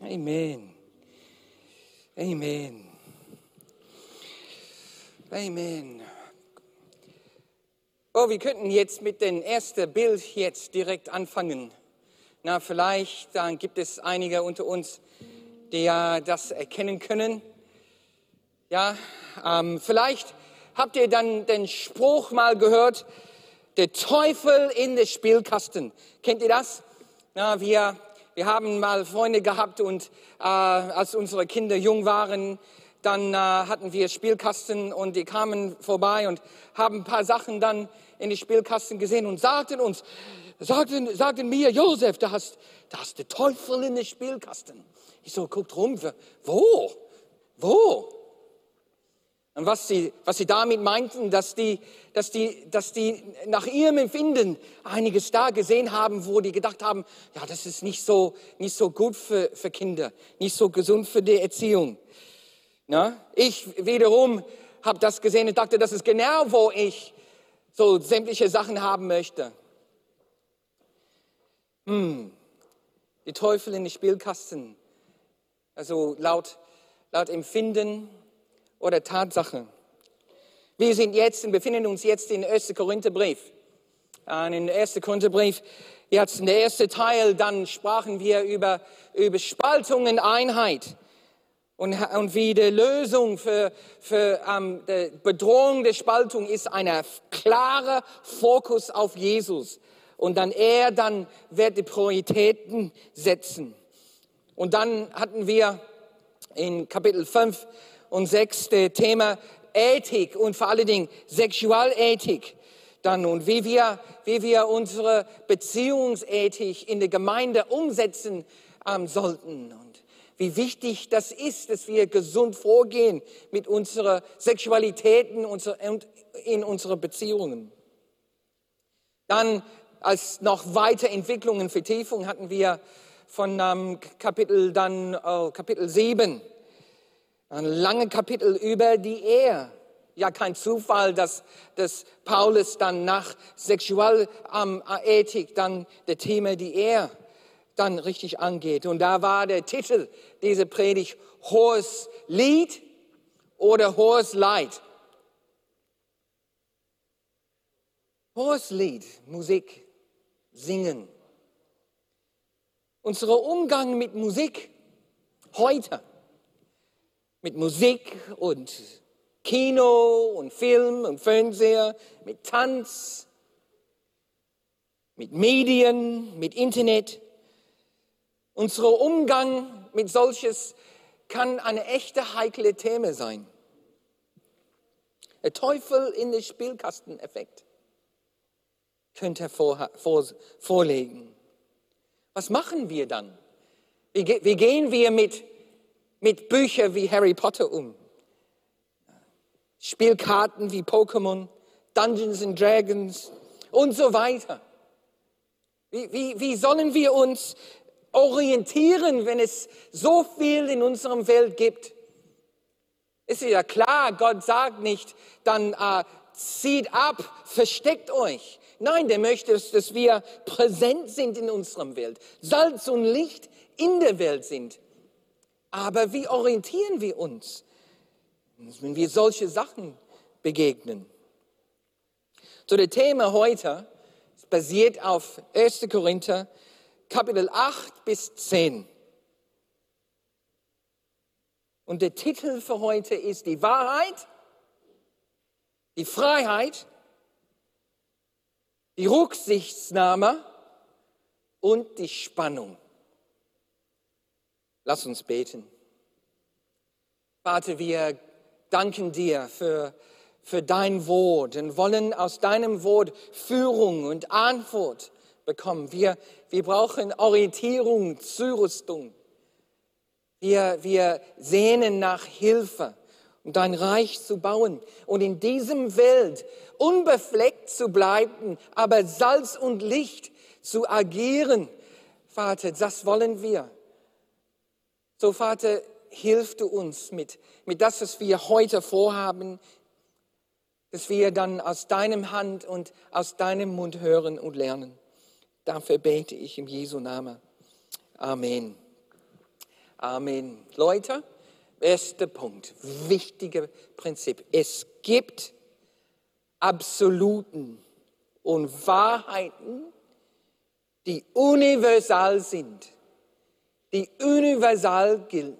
Amen. Amen. Amen. Oh, wir könnten jetzt mit dem ersten Bild jetzt direkt anfangen. Na, vielleicht dann gibt es einige unter uns, die ja das erkennen können. Ja, ähm, vielleicht habt ihr dann den Spruch mal gehört, der Teufel in den Spielkasten. Kennt ihr das? Na, wir, wir haben mal Freunde gehabt und äh, als unsere Kinder jung waren, dann äh, hatten wir Spielkasten und die kamen vorbei und haben ein paar Sachen dann in die Spielkasten gesehen und sagten uns, sagten, sagten mir, Josef, da hast, da hast der Teufel in den Spielkasten. Ich so, guckt rum, wo? Wo? Und was sie, was sie damit meinten, dass die, dass, die, dass die nach ihrem Empfinden einiges da gesehen haben, wo die gedacht haben, ja, das ist nicht so, nicht so gut für, für Kinder, nicht so gesund für die Erziehung. Na? Ich wiederum habe das gesehen und dachte, das ist genau, wo ich so sämtliche Sachen haben möchte. Hm, die Teufel in den Spielkasten. Also laut, laut Empfinden oder Tatsache. Wir sind jetzt und befinden uns jetzt in 1. Korintherbrief. In den 1. Korintherbrief, jetzt in der ersten Teil, dann sprachen wir über, über Spaltung und Einheit und, und wie die Lösung für, für ähm, die Bedrohung der Spaltung ist ein klarer Fokus auf Jesus. Und dann er dann wird die Prioritäten setzen. Und dann hatten wir in Kapitel 5 und 6 das Thema Ethik und vor allen Dingen Sexualethik. Dann und wie wir, wie wir unsere Beziehungsethik in der Gemeinde umsetzen ähm, sollten wie wichtig das ist, dass wir gesund vorgehen mit unserer Sexualität und in unseren Beziehungen. Dann als noch weitere Entwicklungen, Vertiefung hatten wir von ähm, Kapitel dann oh, Kapitel 7 ein langes Kapitel über die Ehe. Ja, kein Zufall, dass, dass Paulus dann nach Sexualethik dann das Thema die Ehe dann richtig angeht. Und da war der Titel dieser Predigt Hohes Lied oder Hohes Leid. Hohes Lied, Musik, Singen. Unser Umgang mit Musik heute, mit Musik und Kino und Film und Fernseher, mit Tanz, mit Medien, mit Internet, unser Umgang mit solches kann eine echte heikle Thema sein. Der Teufel in den Spielkasteneffekt könnte vor, vor, vorlegen. Was machen wir dann? Wie, wie gehen wir mit, mit Büchern wie Harry Potter um? Spielkarten wie Pokémon, Dungeons and Dragons und so weiter. Wie, wie, wie sollen wir uns orientieren, wenn es so viel in unserem Welt gibt? Ist ja klar, Gott sagt nicht, dann äh, zieht ab, versteckt euch. Nein, der möchte, dass wir präsent sind in unserem Welt, Salz und Licht in der Welt sind. Aber wie orientieren wir uns, wenn wir solche Sachen begegnen? So, das Thema heute basiert auf 1. Korinther Kapitel 8 bis 10. Und der Titel für heute ist die Wahrheit, die Freiheit, die Rücksichtnahme und die Spannung. Lass uns beten. Vater, wir danken dir für, für dein Wort und wollen aus deinem Wort Führung und Antwort bekommen. Wir, wir brauchen Orientierung, Zurüstung. Wir, wir sehnen nach Hilfe, um dein Reich zu bauen und in diesem Welt unbefleckt zu bleiben, aber Salz und Licht zu agieren. Vater, das wollen wir. So, Vater, hilf du uns mit, mit das, was wir heute vorhaben, dass wir dann aus deinem Hand und aus deinem Mund hören und lernen. Dafür bete ich im Jesu Namen. Amen. Amen. Leute, erster Punkt, wichtiger Prinzip. Es gibt Absoluten und Wahrheiten, die universal sind, die universal gelten.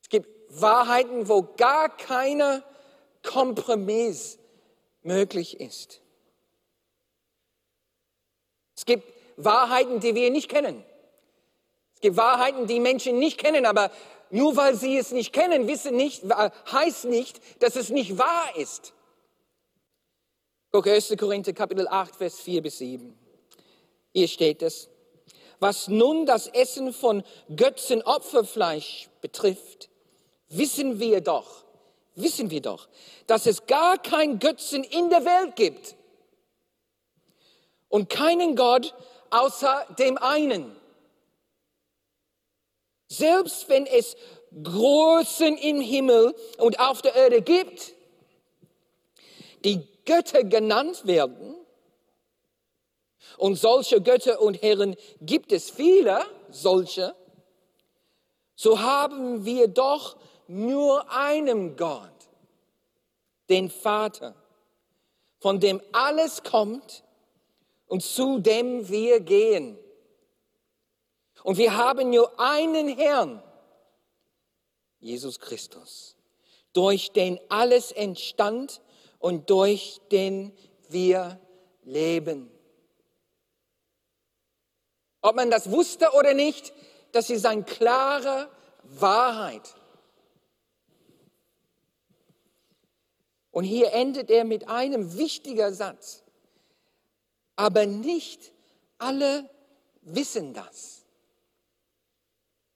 Es gibt Wahrheiten, wo gar keiner Kompromiss möglich ist. Es gibt Wahrheiten, die wir nicht kennen. Es gibt Wahrheiten, die Menschen nicht kennen, aber nur weil sie es nicht kennen, wissen nicht, heißt nicht, dass es nicht wahr ist. Guck 1. Korinther Kapitel 8, Vers 4 bis 7. Hier steht es. Was nun das Essen von Götzenopferfleisch betrifft, wissen wir doch, wissen wir doch, dass es gar kein Götzen in der Welt gibt und keinen Gott außer dem einen. Selbst wenn es Großen im Himmel und auf der Erde gibt, die Götter genannt werden, und solche Götter und Herren gibt es viele, solche, so haben wir doch nur einen Gott, den Vater, von dem alles kommt und zu dem wir gehen. Und wir haben nur einen Herrn, Jesus Christus, durch den alles entstand und durch den wir leben. Ob man das wusste oder nicht, das ist eine klare Wahrheit. Und hier endet er mit einem wichtigen Satz. Aber nicht alle wissen das.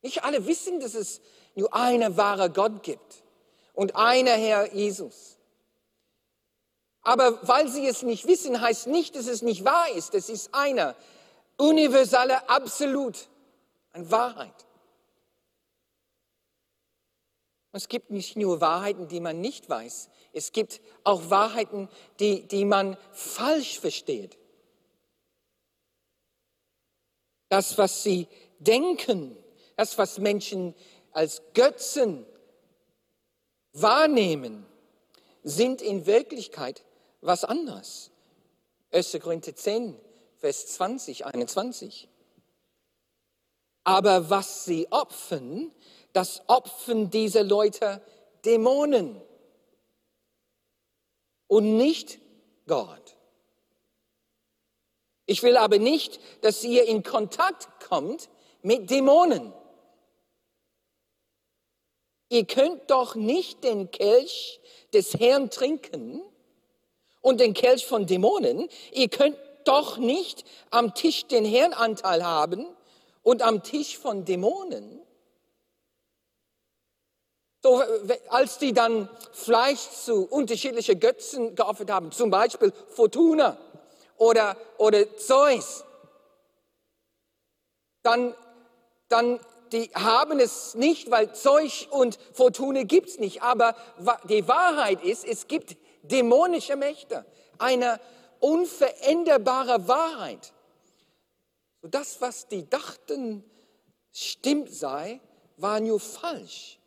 Nicht alle wissen, dass es nur eine wahre Gott gibt und einer Herr Jesus. Aber weil sie es nicht wissen, heißt nicht, dass es nicht wahr ist. Es ist einer, universelle Absolut, eine Wahrheit. Es gibt nicht nur Wahrheiten, die man nicht weiß, es gibt auch Wahrheiten, die, die man falsch versteht. Das, was sie denken, das, was Menschen als Götzen wahrnehmen, sind in Wirklichkeit was anderes. 1. Korinther 10, Vers 20, 21. Aber was sie opfern, das opfern diese Leute Dämonen und nicht Gott. Ich will aber nicht, dass ihr in Kontakt kommt mit Dämonen. Ihr könnt doch nicht den Kelch des Herrn trinken und den Kelch von Dämonen. Ihr könnt doch nicht am Tisch den Herrnanteil haben und am Tisch von Dämonen. So, als die dann Fleisch zu unterschiedlichen Götzen geopfert haben, zum Beispiel Fortuna oder, oder Zeus, dann, dann die haben es nicht, weil Zeus und Fortuna gibt es nicht. Aber die Wahrheit ist, es gibt dämonische Mächte. Eine unveränderbare Wahrheit. Das, was die dachten, stimmt sei, war nur falsch.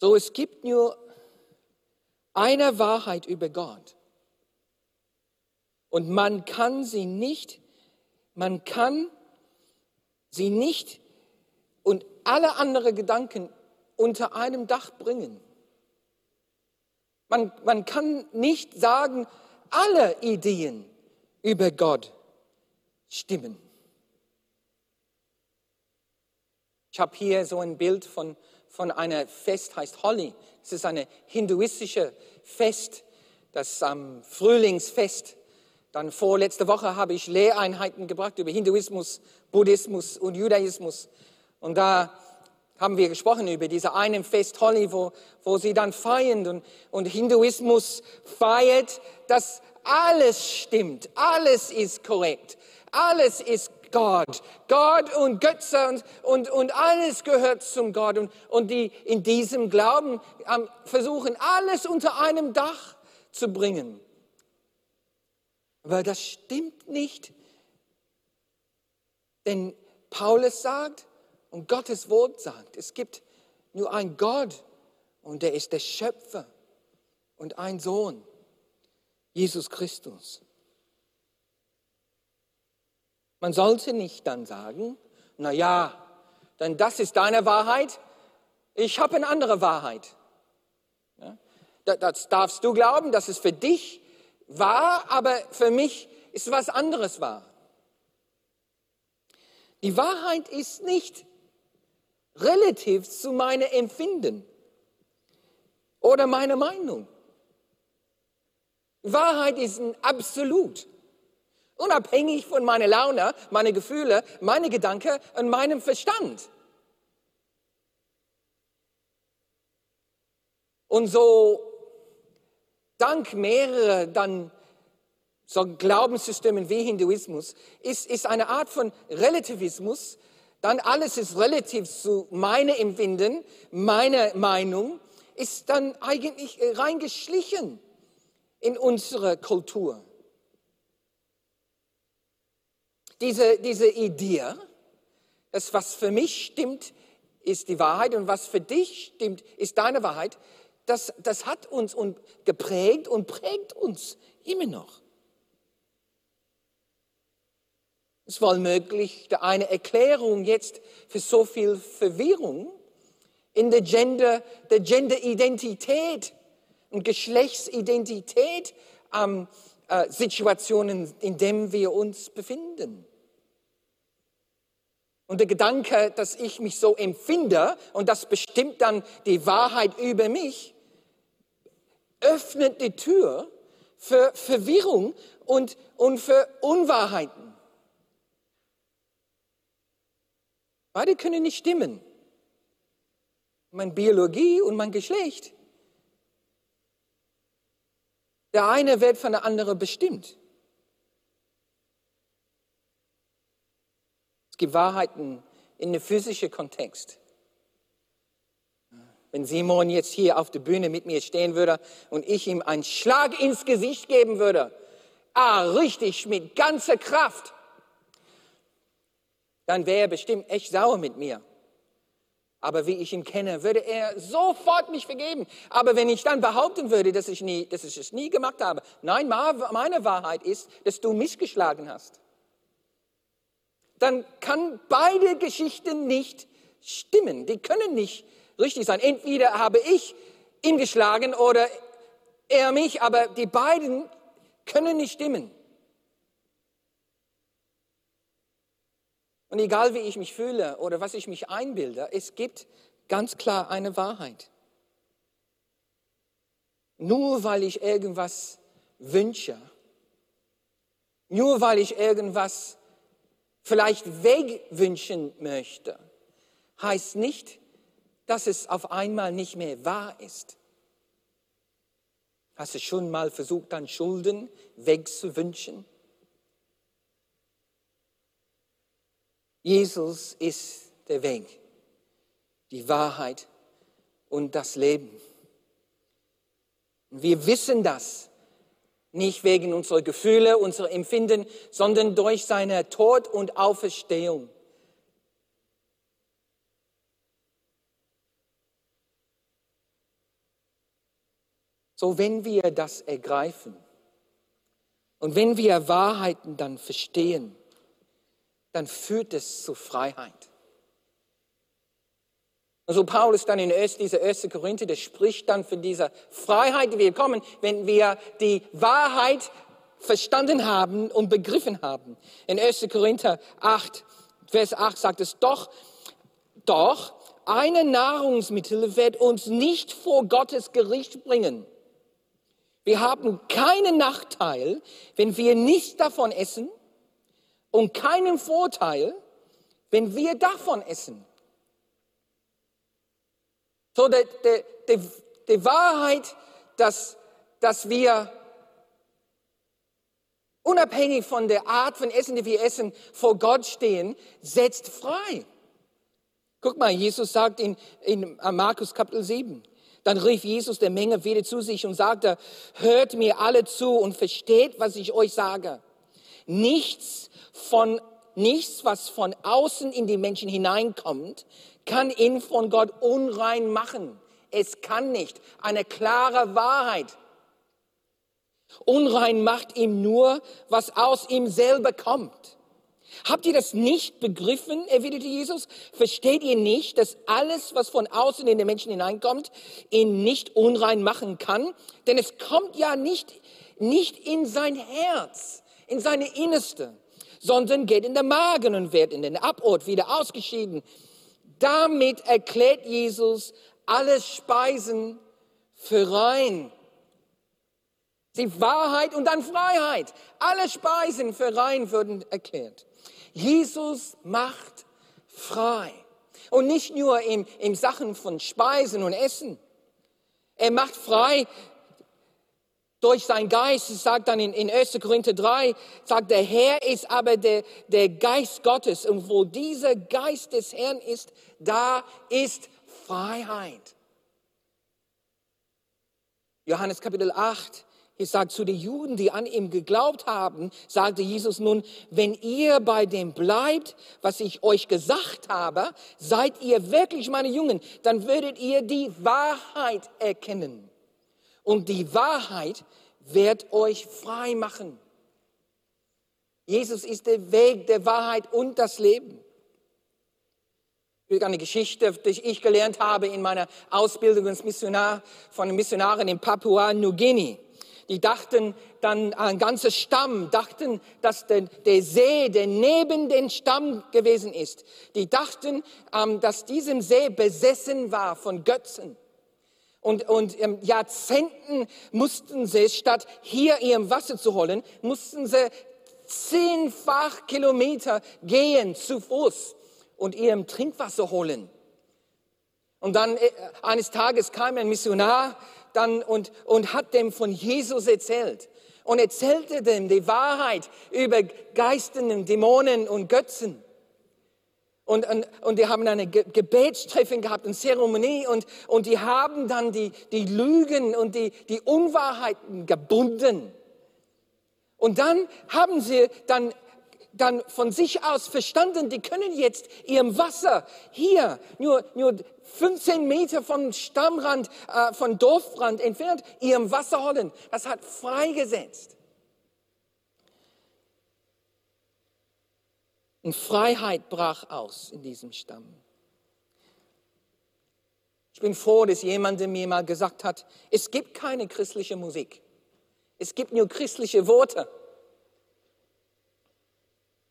So, es gibt nur eine Wahrheit über Gott. Und man kann sie nicht, man kann sie nicht und alle anderen Gedanken unter einem Dach bringen. Man, man kann nicht sagen, alle Ideen über Gott stimmen. Ich habe hier so ein Bild von, von einer Fest, heißt Holi. Es ist eine hinduistische Fest, das am Frühlingsfest. Dann vorletzte Woche habe ich Lehreinheiten gebracht über Hinduismus, Buddhismus und Judaismus. Und da haben wir gesprochen über diese einen Fest Holi, wo, wo sie dann feiern und, und Hinduismus feiert, dass alles stimmt, alles ist korrekt, alles ist Gott. Gott und Götze und, und, und alles gehört zum Gott. Und, und die in diesem Glauben ähm, versuchen, alles unter einem Dach zu bringen. Aber das stimmt nicht Denn Paulus sagt und Gottes Wort sagt, es gibt nur einen Gott und der ist der Schöpfer und ein Sohn, Jesus Christus. Man sollte nicht dann sagen, na ja, dann das ist deine Wahrheit, ich habe eine andere Wahrheit. Das darfst du glauben, dass es für dich wahr, aber für mich ist was anderes wahr. Die Wahrheit ist nicht relativ zu meinem Empfinden oder meiner Meinung. Wahrheit ist ein Absolut. Unabhängig von meiner Laune, meine Gefühle, meine Gedanken und meinem Verstand. Und so dank mehrerer dann so Glaubenssystemen wie Hinduismus ist, ist eine Art von Relativismus, dann alles ist relativ zu meinem Empfinden, meiner Meinung, ist dann eigentlich reingeschlichen in unsere Kultur. Diese, diese Idee, dass was für mich stimmt, ist die Wahrheit und was für dich stimmt, ist deine Wahrheit, das, das hat uns geprägt und prägt uns immer noch. Es war möglich eine Erklärung jetzt für so viel Verwirrung in der Gender, der Genderidentität und Geschlechtsidentität ähm, äh, Situationen, in denen wir uns befinden. Und der Gedanke, dass ich mich so empfinde und das bestimmt dann die Wahrheit über mich, öffnet die Tür für Verwirrung und, und für Unwahrheiten. Beide können nicht stimmen. Meine Biologie und mein Geschlecht. Der eine wird von der anderen bestimmt. Es gibt Wahrheiten in dem physischen Kontext. Wenn Simon jetzt hier auf der Bühne mit mir stehen würde und ich ihm einen Schlag ins Gesicht geben würde, ah, richtig mit ganzer Kraft, dann wäre er bestimmt echt sauer mit mir. Aber wie ich ihn kenne, würde er sofort mich vergeben. Aber wenn ich dann behaupten würde, dass ich, nie, dass ich es nie gemacht habe, nein, meine Wahrheit ist, dass du mich geschlagen hast, dann kann beide Geschichten nicht stimmen. Die können nicht richtig sein. Entweder habe ich ihn geschlagen oder er mich, aber die beiden können nicht stimmen. Und egal wie ich mich fühle oder was ich mich einbilde, es gibt ganz klar eine Wahrheit. Nur weil ich irgendwas wünsche, nur weil ich irgendwas vielleicht wegwünschen möchte, heißt nicht, dass es auf einmal nicht mehr wahr ist. Hast du schon mal versucht, deine Schulden wegzuwünschen? Jesus ist der Weg, die Wahrheit und das Leben. Wir wissen das nicht wegen unserer Gefühle, unserer Empfinden, sondern durch seine Tod und Auferstehung. So, wenn wir das ergreifen und wenn wir Wahrheiten dann verstehen, dann führt es zu Freiheit. Also Paulus dann in dieser 1. Korinther, der spricht dann von dieser Freiheit, die wir bekommen, wenn wir die Wahrheit verstanden haben und begriffen haben. In 1. Korinther 8, Vers 8 sagt es, doch, doch, eine Nahrungsmittel wird uns nicht vor Gottes Gericht bringen. Wir haben keinen Nachteil, wenn wir nicht davon essen und keinen Vorteil, wenn wir davon essen. So, die, die, die Wahrheit, dass, dass wir unabhängig von der Art von Essen, die wir essen, vor Gott stehen, setzt frei. Guck mal, Jesus sagt in, in Markus Kapitel 7, dann rief Jesus der Menge wieder zu sich und sagte, hört mir alle zu und versteht, was ich euch sage. Nichts von nichts, was von außen in die Menschen hineinkommt, kann ihn von Gott unrein machen. Es kann nicht. Eine klare Wahrheit. Unrein macht ihm nur, was aus ihm selber kommt. Habt ihr das nicht begriffen, erwiderte Jesus? Versteht ihr nicht, dass alles, was von außen in den Menschen hineinkommt, ihn nicht unrein machen kann? Denn es kommt ja nicht, nicht in sein Herz, in seine Innerste, sondern geht in den Magen und wird in den Abort wieder ausgeschieden. Damit erklärt Jesus alle Speisen für rein. Die Wahrheit und dann Freiheit. Alle Speisen für rein würden erklärt. Jesus macht frei. Und nicht nur in, in Sachen von Speisen und Essen. Er macht frei durch seinen Geist. Es sagt dann in, in 1. Korinther 3, sagt, der Herr ist aber der, der Geist Gottes. Und wo dieser Geist des Herrn ist, da ist Freiheit. Johannes Kapitel 8, ich sage zu den Juden, die an ihm geglaubt haben, sagte Jesus nun, wenn ihr bei dem bleibt, was ich euch gesagt habe, seid ihr wirklich meine Jungen, dann würdet ihr die Wahrheit erkennen. Und die Wahrheit wird euch frei machen. Jesus ist der Weg der Wahrheit und das Leben. Eine Geschichte, die ich gelernt habe in meiner Ausbildung als Missionar von Missionaren in Papua-Neuguinea. Die dachten dann, ein ganzer Stamm, dachten, dass der, der See, der neben den Stamm gewesen ist. Die dachten, ähm, dass diesem See besessen war von Götzen. Und, und ähm, Jahrzehnten mussten sie, statt hier ihrem Wasser zu holen, mussten sie zehnfach Kilometer gehen zu Fuß und ihrem Trinkwasser holen. Und dann äh, eines Tages kam ein Missionar dann und, und hat dem von Jesus erzählt und erzählte dem die Wahrheit über Geisten, Dämonen und Götzen. Und, und, und die haben eine Gebetstreffen gehabt, eine Zeremonie und, und die haben dann die, die Lügen und die, die Unwahrheiten gebunden. Und dann haben sie dann dann von sich aus verstanden, die können jetzt ihrem Wasser hier nur, nur 15 Meter vom Stammrand, äh, von Dorfrand entfernt, ihrem Wasser holen. Das hat freigesetzt. Und Freiheit brach aus in diesem Stamm. Ich bin froh, dass jemand mir mal gesagt hat, es gibt keine christliche Musik. Es gibt nur christliche Worte.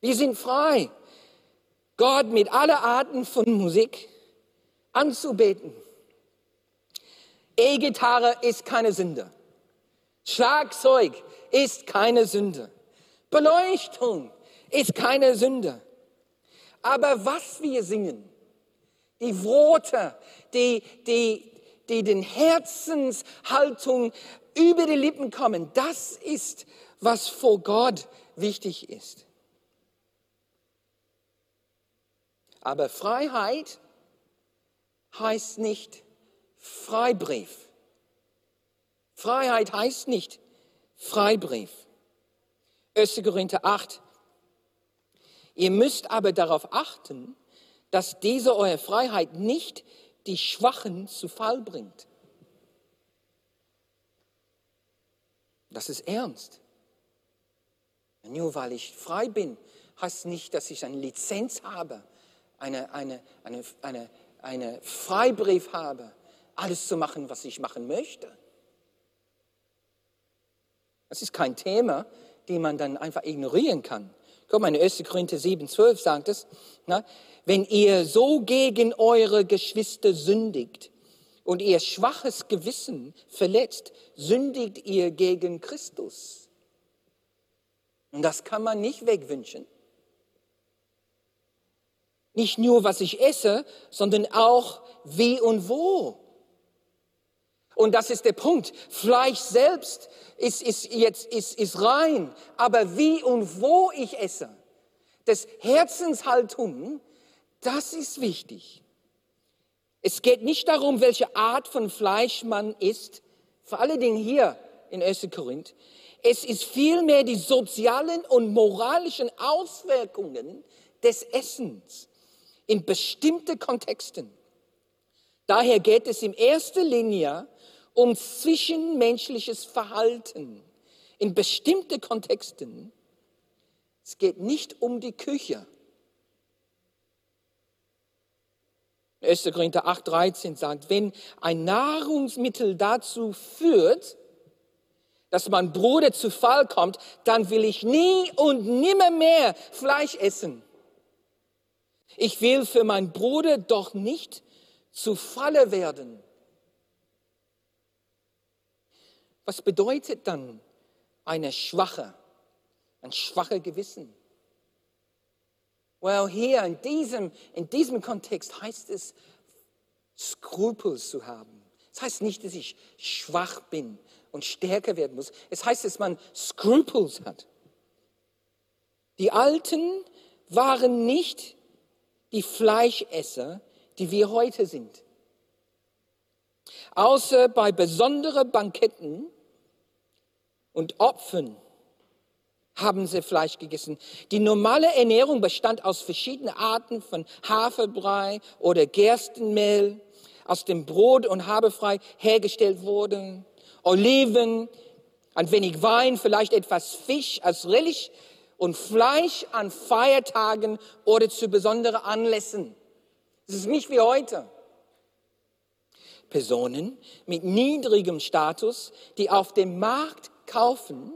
Wir sind frei, Gott mit aller Arten von Musik anzubeten. E-Gitarre ist keine Sünde. Schlagzeug ist keine Sünde. Beleuchtung ist keine Sünde. Aber was wir singen, die Worte, die, die, die den Herzenshaltung über die Lippen kommen, das ist, was vor Gott wichtig ist. Aber Freiheit heißt nicht Freibrief. Freiheit heißt nicht Freibrief. 1. Korinther 8. Ihr müsst aber darauf achten, dass diese eure Freiheit nicht die Schwachen zu Fall bringt. Das ist ernst. Nur weil ich frei bin, heißt nicht, dass ich eine Lizenz habe, eine, eine, eine, eine, eine Freibrief habe, alles zu machen, was ich machen möchte. Das ist kein Thema, den man dann einfach ignorieren kann. Guck mal, in 1. Korinther 7, 12 sagt es, na, wenn ihr so gegen eure Geschwister sündigt und ihr schwaches Gewissen verletzt, sündigt ihr gegen Christus. Und das kann man nicht wegwünschen. Nicht nur, was ich esse, sondern auch wie und wo. Und das ist der Punkt. Fleisch selbst ist, ist jetzt ist, ist rein, aber wie und wo ich esse, das Herzenshaltung, das ist wichtig. Es geht nicht darum, welche Art von Fleisch man isst, vor allen Dingen hier in 1. Korinth. Es ist vielmehr die sozialen und moralischen Auswirkungen des Essens in bestimmte Kontexten. Daher geht es in erster Linie um zwischenmenschliches Verhalten in bestimmte Kontexten. Es geht nicht um die Küche. 1. Korinther 8,13 sagt, wenn ein Nahrungsmittel dazu führt, dass mein Bruder zu Fall kommt, dann will ich nie und nimmer mehr Fleisch essen. Ich will für meinen Bruder doch nicht zu Falle werden. Was bedeutet dann eine schwache, ein schwacher Gewissen? Well, hier in diesem, in diesem Kontext heißt es, Skrupel zu haben. Das heißt nicht, dass ich schwach bin und stärker werden muss. Es heißt, dass man Scruples hat. Die Alten waren nicht die Fleischesser, die wir heute sind. Außer bei besonderen Banketten und Opfern haben sie Fleisch gegessen. Die normale Ernährung bestand aus verschiedenen Arten von Haferbrei oder Gerstenmehl, aus dem Brot und Haferbrei hergestellt wurde, Oliven, ein wenig Wein, vielleicht etwas Fisch als Relish und Fleisch an Feiertagen oder zu besonderen Anlässen. Es ist nicht wie heute. Personen mit niedrigem Status, die auf dem Markt kaufen,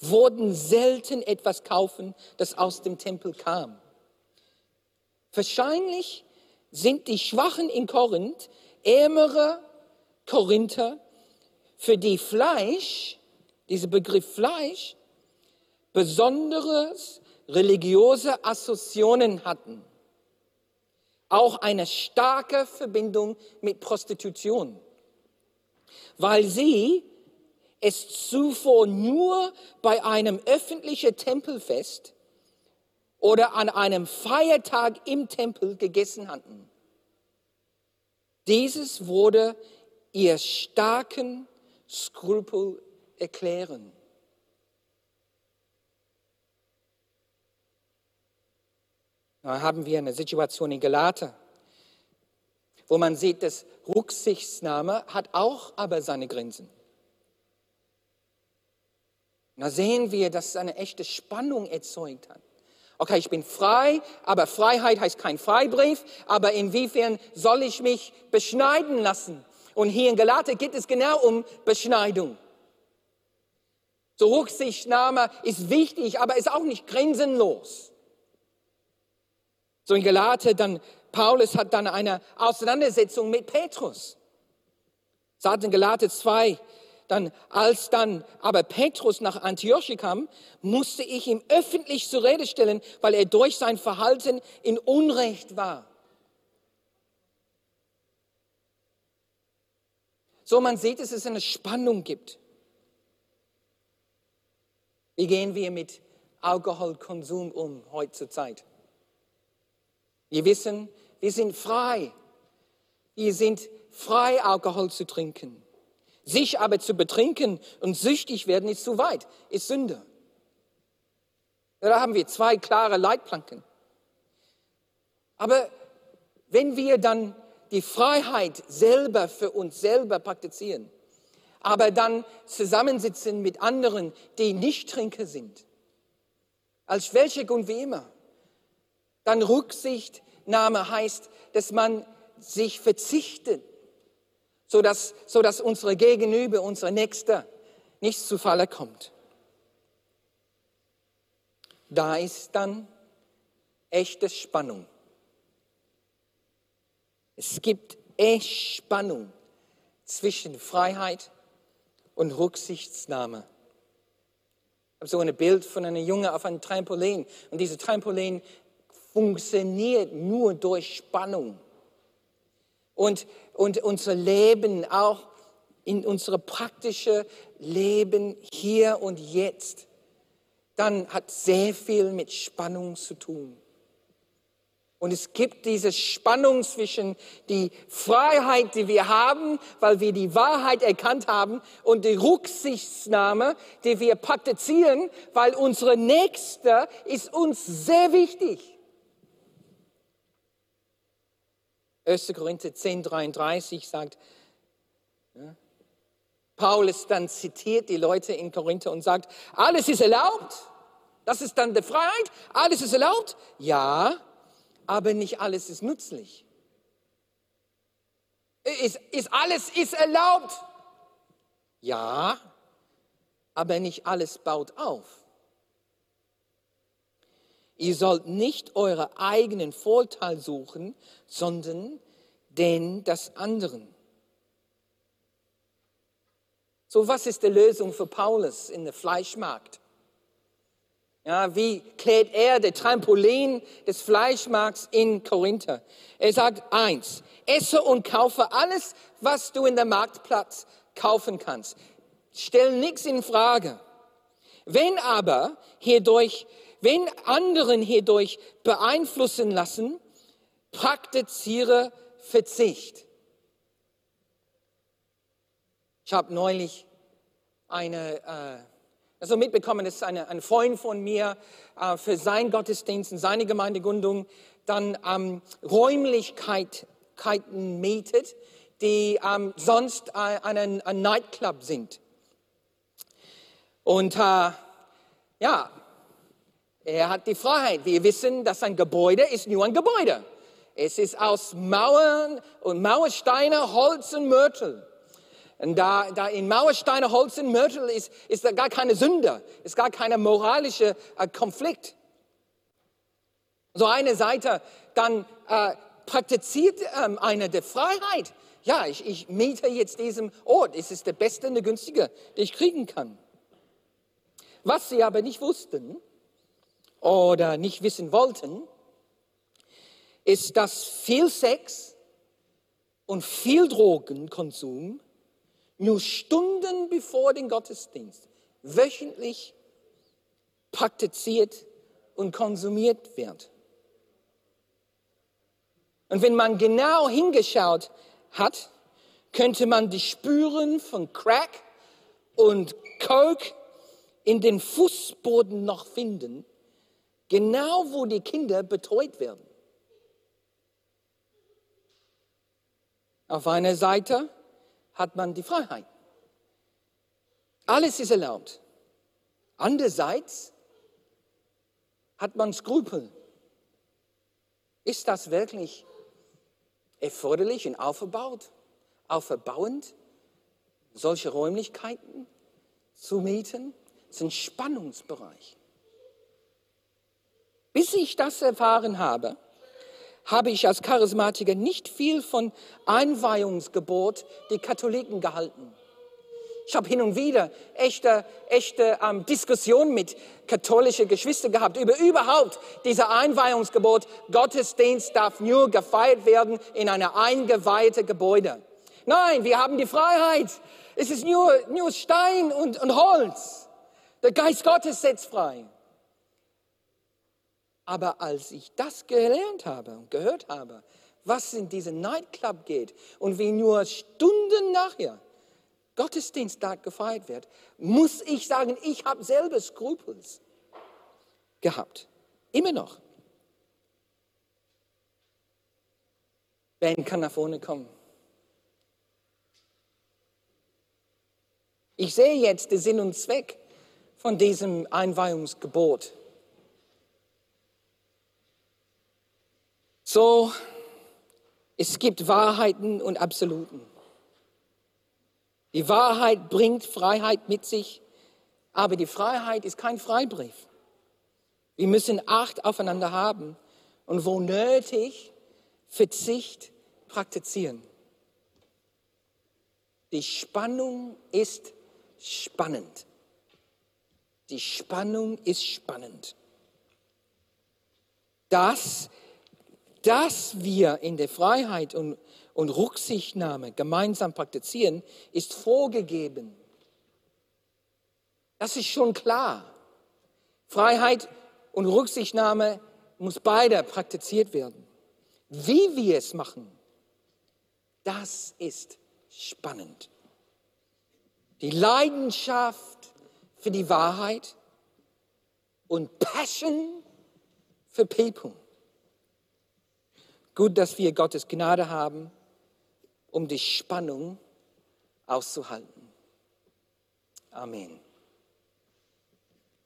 wurden selten etwas kaufen, das aus dem Tempel kam. Wahrscheinlich sind die Schwachen in Korinth ärmere Korinther, für die Fleisch, dieser Begriff Fleisch, besonderes religiöse Assoziationen hatten. Auch eine starke Verbindung mit Prostitution, weil sie es zuvor nur bei einem öffentlichen Tempelfest oder an einem Feiertag im Tempel gegessen hatten. Dieses wurde ihr starken Skrupel erklären. Da haben wir eine Situation in Galater, wo man sieht, dass Rücksichtsnahme hat auch aber seine Grenzen. Da sehen wir, dass es eine echte Spannung erzeugt hat. Okay, ich bin frei, aber Freiheit heißt kein Freibrief. Aber inwiefern soll ich mich beschneiden lassen? Und hier in Galater geht es genau um Beschneidung. So Rücksichtnahme ist wichtig, aber ist auch nicht grenzenlos. So in Galater dann, Paulus hat dann eine Auseinandersetzung mit Petrus. Sagt in Galater 2, dann, als dann aber Petrus nach Antioche kam, musste ich ihm öffentlich zur Rede stellen, weil er durch sein Verhalten in Unrecht war. So man sieht, dass es eine Spannung gibt. Wie gehen wir mit Alkoholkonsum um heutzutage? Wir wissen, wir sind frei. Wir sind frei, Alkohol zu trinken. Sich aber zu betrinken und süchtig werden ist zu weit, ist Sünde. Da haben wir zwei klare Leitplanken. Aber wenn wir dann die Freiheit selber für uns selber praktizieren, aber dann zusammensitzen mit anderen, die nicht Trinker sind, als welcher Grund wie immer, dann Rücksichtnahme heißt, dass man sich verzichtet sodass, sodass unsere Gegenüber, unsere Nächste nicht zu Falle kommt. Da ist dann echte Spannung. Es gibt echt Spannung zwischen Freiheit und Rücksichtsnahme. Ich habe so ein Bild von einer Junge auf einem Trampolin und dieses Trampolin funktioniert nur durch Spannung. Und und unser Leben auch in unser praktisches Leben hier und jetzt, dann hat sehr viel mit Spannung zu tun. Und es gibt diese Spannung zwischen die Freiheit, die wir haben, weil wir die Wahrheit erkannt haben, und die Rücksichtsnahme, die wir praktizieren, weil unsere Nächste ist uns sehr wichtig. 1. Korinther 10, 33 sagt, ja, Paulus dann zitiert die Leute in Korinther und sagt, alles ist erlaubt. Das ist dann die Freiheit. Alles ist erlaubt. Ja, aber nicht alles ist nützlich. Ist, ist alles ist erlaubt. Ja, aber nicht alles baut auf. Ihr sollt nicht euren eigenen Vorteil suchen, sondern den des anderen. So, was ist die Lösung für Paulus in der Fleischmarkt? Ja, wie klärt er das Trampolin des Fleischmarkts in Korinther? Er sagt eins, esse und kaufe alles, was du in der Marktplatz kaufen kannst. Stell nichts in Frage. Wenn aber hierdurch, wenn anderen hierdurch beeinflussen lassen, praktiziere Verzicht. Ich habe neulich eine, äh, also mitbekommen, dass eine, ein Freund von mir äh, für seinen Gottesdienst und seine Gemeindegründung dann ähm, Räumlichkeiten mietet, die ähm, sonst äh, ein, ein Nightclub sind. Und äh, ja, er hat die Freiheit. Wir wissen, dass ein Gebäude ist nur ein Gebäude. Es ist aus Mauern und Mauersteine, Holz und Mörtel. Und da, da in Mauersteine, Holz und Mörtel ist, ist da gar keine Sünde, ist gar kein moralischer äh, Konflikt. So eine Seite, dann äh, praktiziert ähm, eine der Freiheit. Ja, ich, ich miete jetzt diesen Ort. Es ist der beste und der günstige, den ich kriegen kann. Was sie aber nicht wussten oder nicht wissen wollten, ist, dass viel Sex und viel Drogenkonsum nur Stunden bevor den Gottesdienst wöchentlich praktiziert und konsumiert wird. Und wenn man genau hingeschaut hat, könnte man die Spuren von Crack und Coke in den Fußboden noch finden, genau wo die Kinder betreut werden. Auf einer Seite hat man die Freiheit. Alles ist erlaubt. Andererseits hat man Skrupel. Ist das wirklich erforderlich und aufgebaut, auferbauend, solche Räumlichkeiten zu mieten? Das ist ein Spannungsbereich. Bis ich das erfahren habe, habe ich als Charismatiker nicht viel von Einweihungsgebot die Katholiken gehalten. Ich habe hin und wieder echte, echte ähm, Diskussionen mit katholischen Geschwistern gehabt über überhaupt diese Einweihungsgebot. Gottesdienst darf nur gefeiert werden in einer eingeweihten Gebäude. Nein, wir haben die Freiheit. Es ist nur, nur Stein und, und Holz. Der Geist Gottes setzt frei. Aber als ich das gelernt habe und gehört habe, was in diesen Nightclub geht und wie nur Stunden nachher Gottesdiensttag gefeiert wird, muss ich sagen, ich habe selber Skrupels gehabt. Immer noch. Ben kann nach vorne kommen. Ich sehe jetzt den Sinn und Zweck von diesem Einweihungsgebot. So, es gibt Wahrheiten und Absoluten. Die Wahrheit bringt Freiheit mit sich, aber die Freiheit ist kein Freibrief. Wir müssen Acht aufeinander haben und wo nötig Verzicht praktizieren. Die Spannung ist spannend. Die Spannung ist spannend. Das dass wir in der Freiheit und, und Rücksichtnahme gemeinsam praktizieren, ist vorgegeben. Das ist schon klar. Freiheit und Rücksichtnahme muss beide praktiziert werden. Wie wir es machen, das ist spannend. Die Leidenschaft für die Wahrheit und Passion für People. Gut, dass wir Gottes Gnade haben, um die Spannung auszuhalten. Amen.